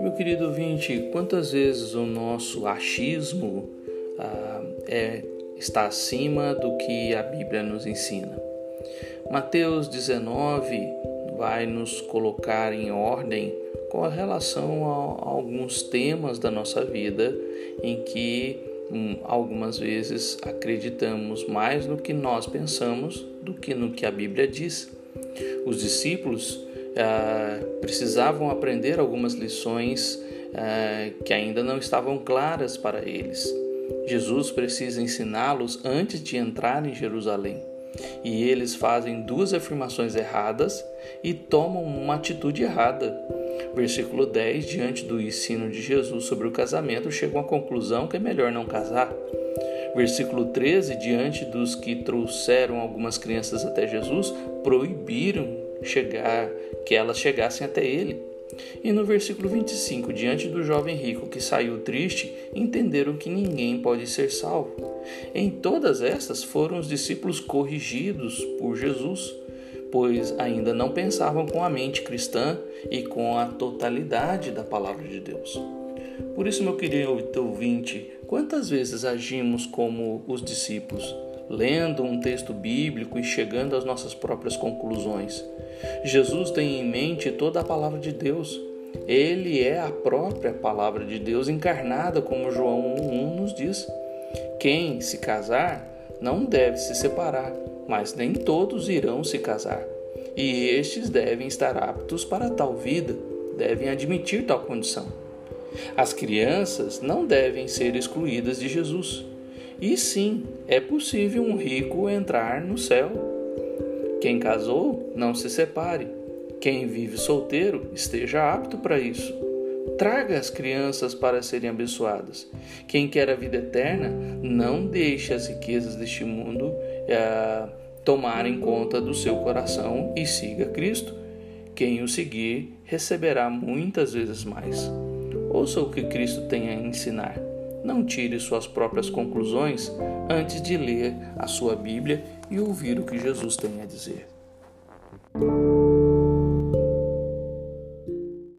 Meu querido ouvinte, quantas vezes o nosso achismo ah, é, está acima do que a Bíblia nos ensina? Mateus 19 vai nos colocar em ordem com relação a, a alguns temas da nossa vida em que hum, algumas vezes acreditamos mais no que nós pensamos do que no que a Bíblia diz. Os discípulos ah, precisavam aprender algumas lições ah, que ainda não estavam claras para eles. Jesus precisa ensiná-los antes de entrar em Jerusalém. E eles fazem duas afirmações erradas e tomam uma atitude errada. Versículo 10: Diante do ensino de Jesus sobre o casamento, chegam à conclusão que é melhor não casar. Versículo 13: Diante dos que trouxeram algumas crianças até Jesus, proibiram chegar, que elas chegassem até ele. E no versículo 25, diante do jovem rico que saiu triste, entenderam que ninguém pode ser salvo. Em todas estas foram os discípulos corrigidos por Jesus, pois ainda não pensavam com a mente cristã e com a totalidade da palavra de Deus. Por isso, meu querido ouvinte, quantas vezes agimos como os discípulos? lendo um texto bíblico e chegando às nossas próprias conclusões. Jesus tem em mente toda a palavra de Deus. Ele é a própria palavra de Deus encarnada, como João 1 nos diz. Quem se casar não deve se separar, mas nem todos irão se casar. E estes devem estar aptos para tal vida, devem admitir tal condição. As crianças não devem ser excluídas de Jesus. E sim, é possível um rico entrar no céu. Quem casou, não se separe. Quem vive solteiro, esteja apto para isso. Traga as crianças para serem abençoadas. Quem quer a vida eterna, não deixe as riquezas deste mundo é, tomarem conta do seu coração e siga Cristo. Quem o seguir receberá muitas vezes mais. Ouça o que Cristo tem a ensinar. Não tire suas próprias conclusões antes de ler a sua Bíblia e ouvir o que Jesus tem a dizer.